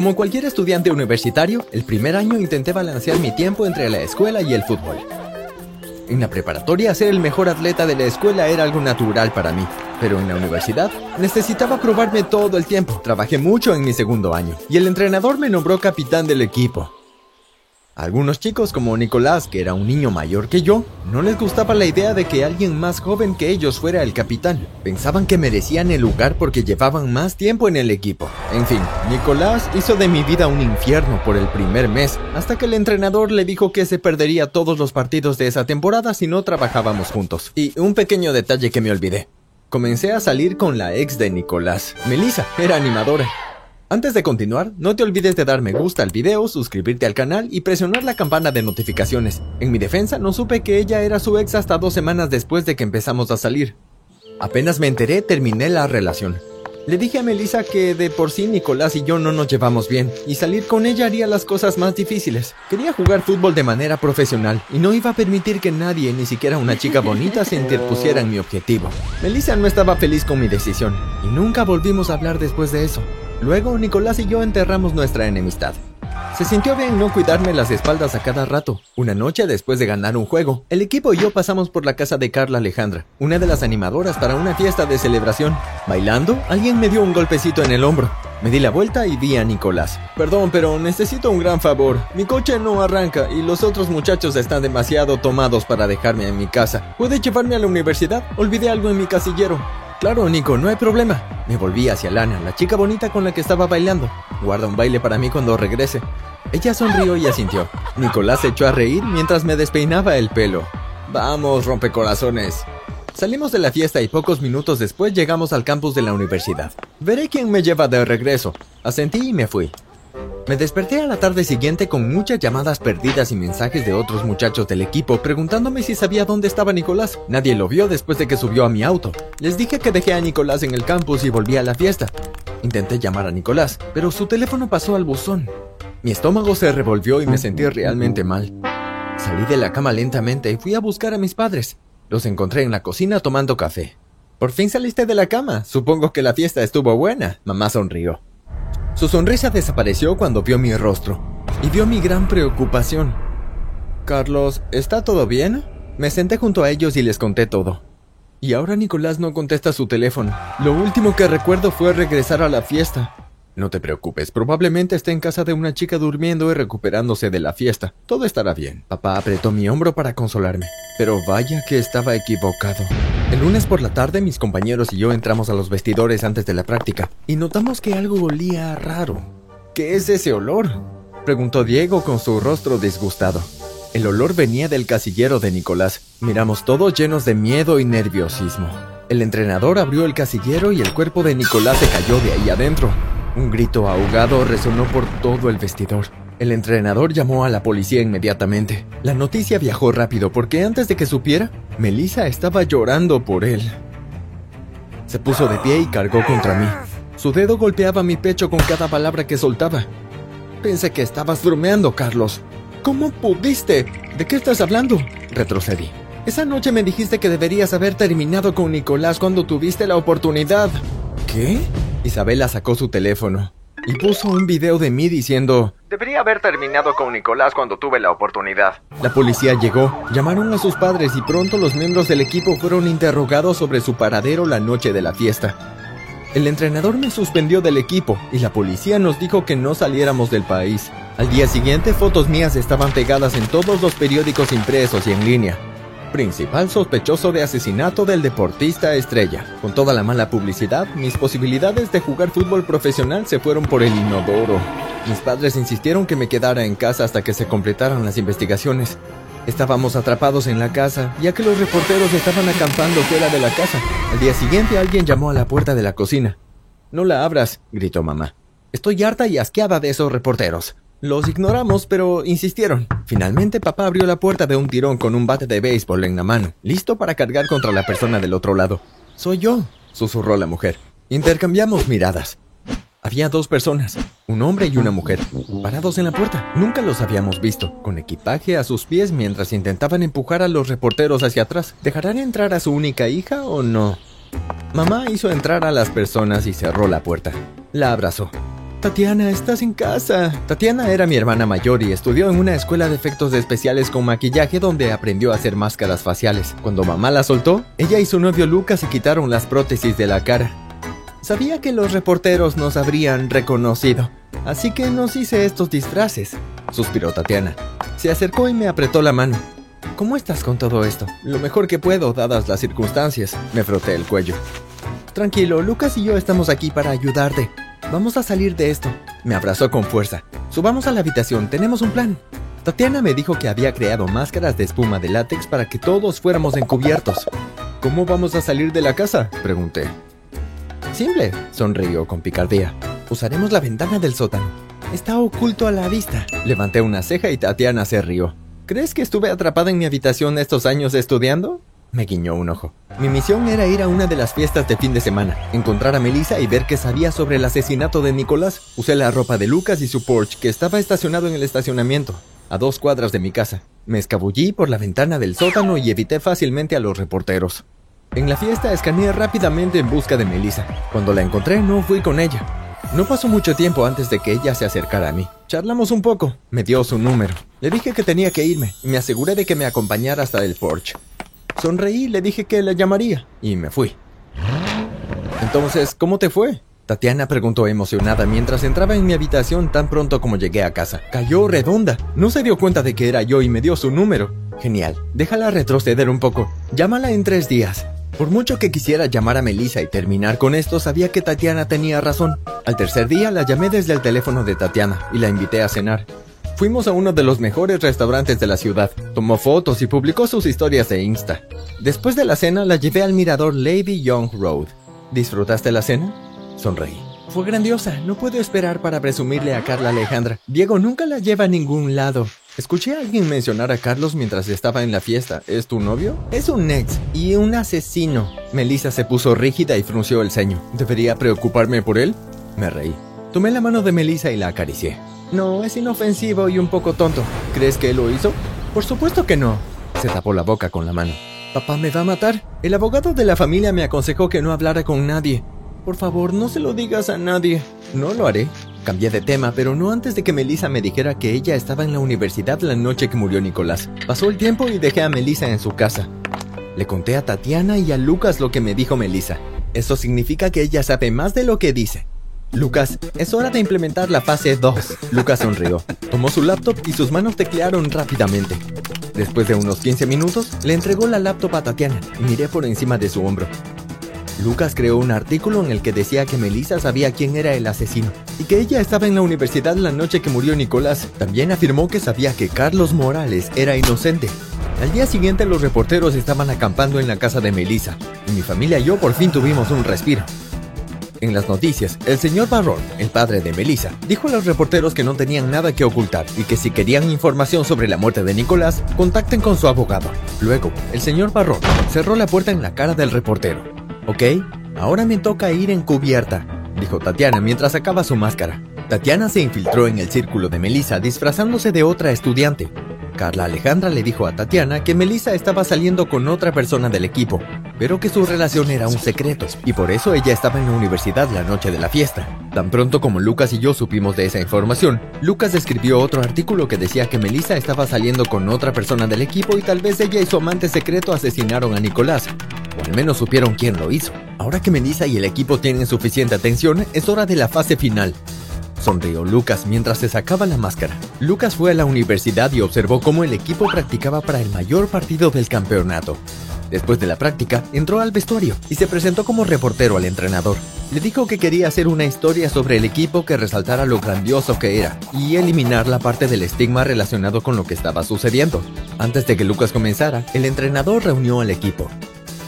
Como cualquier estudiante universitario, el primer año intenté balancear mi tiempo entre la escuela y el fútbol. En la preparatoria, ser el mejor atleta de la escuela era algo natural para mí, pero en la universidad necesitaba probarme todo el tiempo. Trabajé mucho en mi segundo año y el entrenador me nombró capitán del equipo. Algunos chicos como Nicolás, que era un niño mayor que yo, no les gustaba la idea de que alguien más joven que ellos fuera el capitán. Pensaban que merecían el lugar porque llevaban más tiempo en el equipo. En fin, Nicolás hizo de mi vida un infierno por el primer mes, hasta que el entrenador le dijo que se perdería todos los partidos de esa temporada si no trabajábamos juntos. Y un pequeño detalle que me olvidé. Comencé a salir con la ex de Nicolás. Melissa era animadora. Antes de continuar, no te olvides de dar me gusta al video, suscribirte al canal y presionar la campana de notificaciones. En mi defensa, no supe que ella era su ex hasta dos semanas después de que empezamos a salir. Apenas me enteré, terminé la relación. Le dije a Melissa que de por sí Nicolás y yo no nos llevamos bien, y salir con ella haría las cosas más difíciles. Quería jugar fútbol de manera profesional, y no iba a permitir que nadie, ni siquiera una chica bonita, se interpusiera en mi objetivo. Melissa no estaba feliz con mi decisión, y nunca volvimos a hablar después de eso. Luego, Nicolás y yo enterramos nuestra enemistad. Se sintió bien no cuidarme las espaldas a cada rato. Una noche después de ganar un juego, el equipo y yo pasamos por la casa de Carla Alejandra, una de las animadoras para una fiesta de celebración. Bailando, alguien me dio un golpecito en el hombro. Me di la vuelta y vi a Nicolás. Perdón, pero necesito un gran favor. Mi coche no arranca y los otros muchachos están demasiado tomados para dejarme en mi casa. ¿Puede llevarme a la universidad? Olvidé algo en mi casillero. Claro, Nico, no hay problema. Me volví hacia Lana, la chica bonita con la que estaba bailando. Guarda un baile para mí cuando regrese. Ella sonrió y asintió. Nicolás se echó a reír mientras me despeinaba el pelo. Vamos, rompecorazones. Salimos de la fiesta y pocos minutos después llegamos al campus de la universidad. Veré quién me lleva de regreso. Asentí y me fui. Me desperté a la tarde siguiente con muchas llamadas perdidas y mensajes de otros muchachos del equipo preguntándome si sabía dónde estaba Nicolás. Nadie lo vio después de que subió a mi auto. Les dije que dejé a Nicolás en el campus y volví a la fiesta. Intenté llamar a Nicolás, pero su teléfono pasó al buzón. Mi estómago se revolvió y me sentí realmente mal. Salí de la cama lentamente y fui a buscar a mis padres. Los encontré en la cocina tomando café. Por fin saliste de la cama. Supongo que la fiesta estuvo buena. Mamá sonrió. Su sonrisa desapareció cuando vio mi rostro y vio mi gran preocupación. Carlos, ¿está todo bien? Me senté junto a ellos y les conté todo. Y ahora Nicolás no contesta su teléfono. Lo último que recuerdo fue regresar a la fiesta. No te preocupes, probablemente esté en casa de una chica durmiendo y recuperándose de la fiesta. Todo estará bien. Papá apretó mi hombro para consolarme. Pero vaya que estaba equivocado. El lunes por la tarde mis compañeros y yo entramos a los vestidores antes de la práctica y notamos que algo olía raro. ¿Qué es ese olor? Preguntó Diego con su rostro disgustado. El olor venía del casillero de Nicolás. Miramos todos llenos de miedo y nerviosismo. El entrenador abrió el casillero y el cuerpo de Nicolás se cayó de ahí adentro. Un grito ahogado resonó por todo el vestidor. El entrenador llamó a la policía inmediatamente. La noticia viajó rápido porque antes de que supiera, Melissa estaba llorando por él. Se puso de pie y cargó contra mí. Su dedo golpeaba mi pecho con cada palabra que soltaba. Pensé que estabas bromeando, Carlos. ¿Cómo pudiste? ¿De qué estás hablando? Retrocedí. Esa noche me dijiste que deberías haber terminado con Nicolás cuando tuviste la oportunidad. ¿Qué? Isabela sacó su teléfono y puso un video de mí diciendo, Debería haber terminado con Nicolás cuando tuve la oportunidad. La policía llegó, llamaron a sus padres y pronto los miembros del equipo fueron interrogados sobre su paradero la noche de la fiesta. El entrenador me suspendió del equipo y la policía nos dijo que no saliéramos del país. Al día siguiente fotos mías estaban pegadas en todos los periódicos impresos y en línea principal sospechoso de asesinato del deportista estrella. Con toda la mala publicidad, mis posibilidades de jugar fútbol profesional se fueron por el inodoro. Mis padres insistieron que me quedara en casa hasta que se completaran las investigaciones. Estábamos atrapados en la casa, ya que los reporteros estaban acampando fuera de la casa. Al día siguiente alguien llamó a la puerta de la cocina. No la abras, gritó mamá. Estoy harta y asqueada de esos reporteros. Los ignoramos, pero insistieron. Finalmente papá abrió la puerta de un tirón con un bate de béisbol en la mano, listo para cargar contra la persona del otro lado. Soy yo, susurró la mujer. Intercambiamos miradas. Había dos personas, un hombre y una mujer, parados en la puerta. Nunca los habíamos visto, con equipaje a sus pies mientras intentaban empujar a los reporteros hacia atrás. ¿Dejarán entrar a su única hija o no? Mamá hizo entrar a las personas y cerró la puerta. La abrazó. Tatiana, estás en casa. Tatiana era mi hermana mayor y estudió en una escuela de efectos especiales con maquillaje donde aprendió a hacer máscaras faciales. Cuando mamá la soltó, ella y su novio Lucas se quitaron las prótesis de la cara. Sabía que los reporteros nos habrían reconocido, así que nos hice estos disfraces, suspiró Tatiana. Se acercó y me apretó la mano. ¿Cómo estás con todo esto? Lo mejor que puedo, dadas las circunstancias. Me froté el cuello. Tranquilo, Lucas y yo estamos aquí para ayudarte. Vamos a salir de esto. Me abrazó con fuerza. Subamos a la habitación, tenemos un plan. Tatiana me dijo que había creado máscaras de espuma de látex para que todos fuéramos encubiertos. ¿Cómo vamos a salir de la casa? Pregunté. Simple, sonrió con picardía. Usaremos la ventana del sótano. Está oculto a la vista. Levanté una ceja y Tatiana se rió. ¿Crees que estuve atrapada en mi habitación estos años estudiando? Me guiñó un ojo. Mi misión era ir a una de las fiestas de fin de semana, encontrar a Melissa y ver qué sabía sobre el asesinato de Nicolás. Usé la ropa de Lucas y su Porsche, que estaba estacionado en el estacionamiento, a dos cuadras de mi casa. Me escabullí por la ventana del sótano y evité fácilmente a los reporteros. En la fiesta escaneé rápidamente en busca de Melissa. Cuando la encontré no fui con ella. No pasó mucho tiempo antes de que ella se acercara a mí. Charlamos un poco, me dio su número. Le dije que tenía que irme y me aseguré de que me acompañara hasta el Porsche. Sonreí le dije que le llamaría, y me fui. Entonces, ¿cómo te fue? Tatiana preguntó emocionada mientras entraba en mi habitación tan pronto como llegué a casa. Cayó redonda. No se dio cuenta de que era yo y me dio su número. Genial. Déjala retroceder un poco. Llámala en tres días. Por mucho que quisiera llamar a Melissa y terminar con esto, sabía que Tatiana tenía razón. Al tercer día la llamé desde el teléfono de Tatiana y la invité a cenar. Fuimos a uno de los mejores restaurantes de la ciudad. Tomó fotos y publicó sus historias de Insta. Después de la cena la llevé al mirador Lady Young Road. ¿Disfrutaste la cena? Sonreí. Fue grandiosa, no puedo esperar para presumirle a Carla Alejandra. Diego nunca la lleva a ningún lado. Escuché a alguien mencionar a Carlos mientras estaba en la fiesta. ¿Es tu novio? Es un ex y un asesino. Melissa se puso rígida y frunció el ceño. ¿Debería preocuparme por él? Me reí. Tomé la mano de Melissa y la acaricié. No, es inofensivo y un poco tonto. ¿Crees que él lo hizo? Por supuesto que no. Se tapó la boca con la mano. Papá me va a matar. El abogado de la familia me aconsejó que no hablara con nadie. Por favor, no se lo digas a nadie. No lo haré. Cambié de tema, pero no antes de que Melissa me dijera que ella estaba en la universidad la noche que murió Nicolás. Pasó el tiempo y dejé a Melissa en su casa. Le conté a Tatiana y a Lucas lo que me dijo Melissa. Eso significa que ella sabe más de lo que dice. Lucas, es hora de implementar la fase 2. Lucas sonrió, tomó su laptop y sus manos teclearon rápidamente. Después de unos 15 minutos, le entregó la laptop a Tatiana y miré por encima de su hombro. Lucas creó un artículo en el que decía que Melissa sabía quién era el asesino y que ella estaba en la universidad la noche que murió Nicolás. También afirmó que sabía que Carlos Morales era inocente. Al día siguiente los reporteros estaban acampando en la casa de Melissa y mi familia y yo por fin tuvimos un respiro. En las noticias, el señor Barrón, el padre de Melissa, dijo a los reporteros que no tenían nada que ocultar y que si querían información sobre la muerte de Nicolás, contacten con su abogado. Luego, el señor Barrón cerró la puerta en la cara del reportero. Ok, ahora me toca ir encubierta, dijo Tatiana mientras sacaba su máscara. Tatiana se infiltró en el círculo de Melissa disfrazándose de otra estudiante. Carla Alejandra le dijo a Tatiana que Melissa estaba saliendo con otra persona del equipo, pero que su relación era un secreto, y por eso ella estaba en la universidad la noche de la fiesta. Tan pronto como Lucas y yo supimos de esa información, Lucas escribió otro artículo que decía que Melissa estaba saliendo con otra persona del equipo y tal vez ella y su amante secreto asesinaron a Nicolás, o al menos supieron quién lo hizo. Ahora que Melissa y el equipo tienen suficiente atención, es hora de la fase final, Sonrió Lucas mientras se sacaba la máscara. Lucas fue a la universidad y observó cómo el equipo practicaba para el mayor partido del campeonato. Después de la práctica, entró al vestuario y se presentó como reportero al entrenador. Le dijo que quería hacer una historia sobre el equipo que resaltara lo grandioso que era y eliminar la parte del estigma relacionado con lo que estaba sucediendo. Antes de que Lucas comenzara, el entrenador reunió al equipo.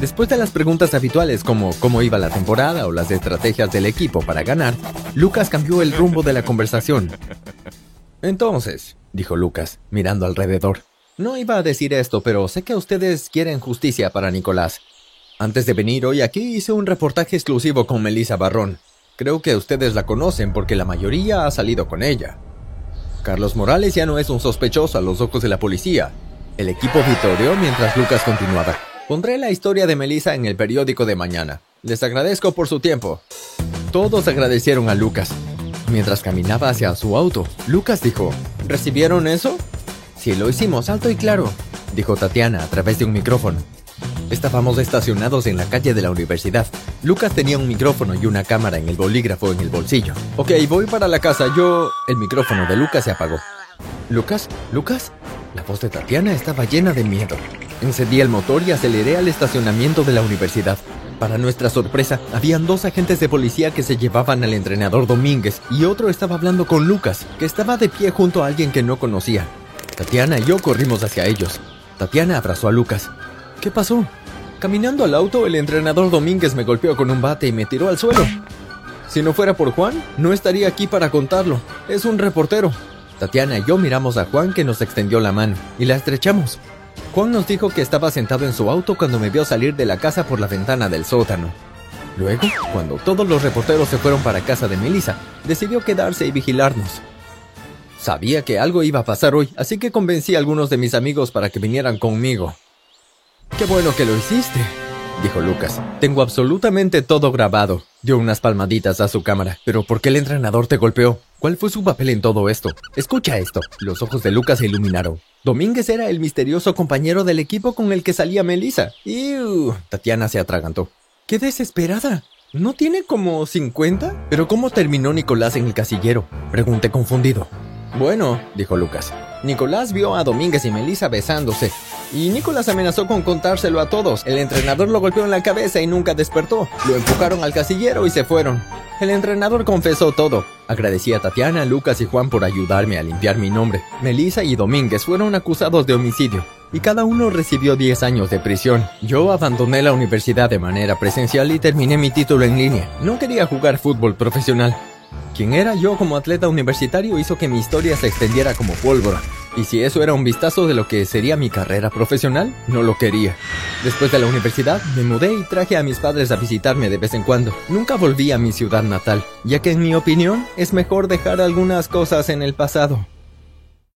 Después de las preguntas habituales como cómo iba la temporada o las estrategias del equipo para ganar, Lucas cambió el rumbo de la conversación. Entonces, dijo Lucas, mirando alrededor, no iba a decir esto, pero sé que ustedes quieren justicia para Nicolás. Antes de venir hoy aquí hice un reportaje exclusivo con Melissa Barrón. Creo que ustedes la conocen porque la mayoría ha salido con ella. Carlos Morales ya no es un sospechoso a los ojos de la policía. El equipo vitoreó mientras Lucas continuaba. Pondré la historia de Melissa en el periódico de mañana. Les agradezco por su tiempo. Todos agradecieron a Lucas. mientras caminaba hacia su auto. Lucas dijo, ¿recibieron eso? Sí, lo hicimos, alto y claro, dijo Tatiana a través de un micrófono. Estábamos estacionados en la calle de la universidad. Lucas tenía un micrófono y una cámara en el bolígrafo en el bolsillo. Ok, voy para la casa, yo... El micrófono de Lucas se apagó. ¿Lucas? ¿Lucas? La voz de Tatiana estaba llena de miedo. Encendí el motor y aceleré al estacionamiento de la universidad. Para nuestra sorpresa, habían dos agentes de policía que se llevaban al entrenador Domínguez y otro estaba hablando con Lucas, que estaba de pie junto a alguien que no conocía. Tatiana y yo corrimos hacia ellos. Tatiana abrazó a Lucas. ¿Qué pasó? Caminando al auto, el entrenador Domínguez me golpeó con un bate y me tiró al suelo. Si no fuera por Juan, no estaría aquí para contarlo. Es un reportero. Tatiana y yo miramos a Juan que nos extendió la mano y la estrechamos. Juan nos dijo que estaba sentado en su auto cuando me vio salir de la casa por la ventana del sótano. Luego, cuando todos los reporteros se fueron para casa de Melissa, decidió quedarse y vigilarnos. Sabía que algo iba a pasar hoy, así que convencí a algunos de mis amigos para que vinieran conmigo. Qué bueno que lo hiciste, dijo Lucas. Tengo absolutamente todo grabado. Dio unas palmaditas a su cámara. Pero ¿por qué el entrenador te golpeó? ¿Cuál fue su papel en todo esto? Escucha esto. Los ojos de Lucas se iluminaron. Domínguez era el misterioso compañero del equipo con el que salía Melissa. ¡Ew! Tatiana se atragantó. ¡Qué desesperada! ¿No tiene como 50? ¿Pero cómo terminó Nicolás en el casillero? Pregunté confundido. Bueno, dijo Lucas. Nicolás vio a Domínguez y Melissa besándose. Y Nicolás amenazó con contárselo a todos. El entrenador lo golpeó en la cabeza y nunca despertó. Lo empujaron al casillero y se fueron. El entrenador confesó todo. Agradecí a Tatiana, Lucas y Juan por ayudarme a limpiar mi nombre. Melissa y Domínguez fueron acusados de homicidio y cada uno recibió 10 años de prisión. Yo abandoné la universidad de manera presencial y terminé mi título en línea. No quería jugar fútbol profesional. Quien era yo como atleta universitario hizo que mi historia se extendiera como pólvora. Y si eso era un vistazo de lo que sería mi carrera profesional, no lo quería. Después de la universidad, me mudé y traje a mis padres a visitarme de vez en cuando. Nunca volví a mi ciudad natal, ya que en mi opinión es mejor dejar algunas cosas en el pasado.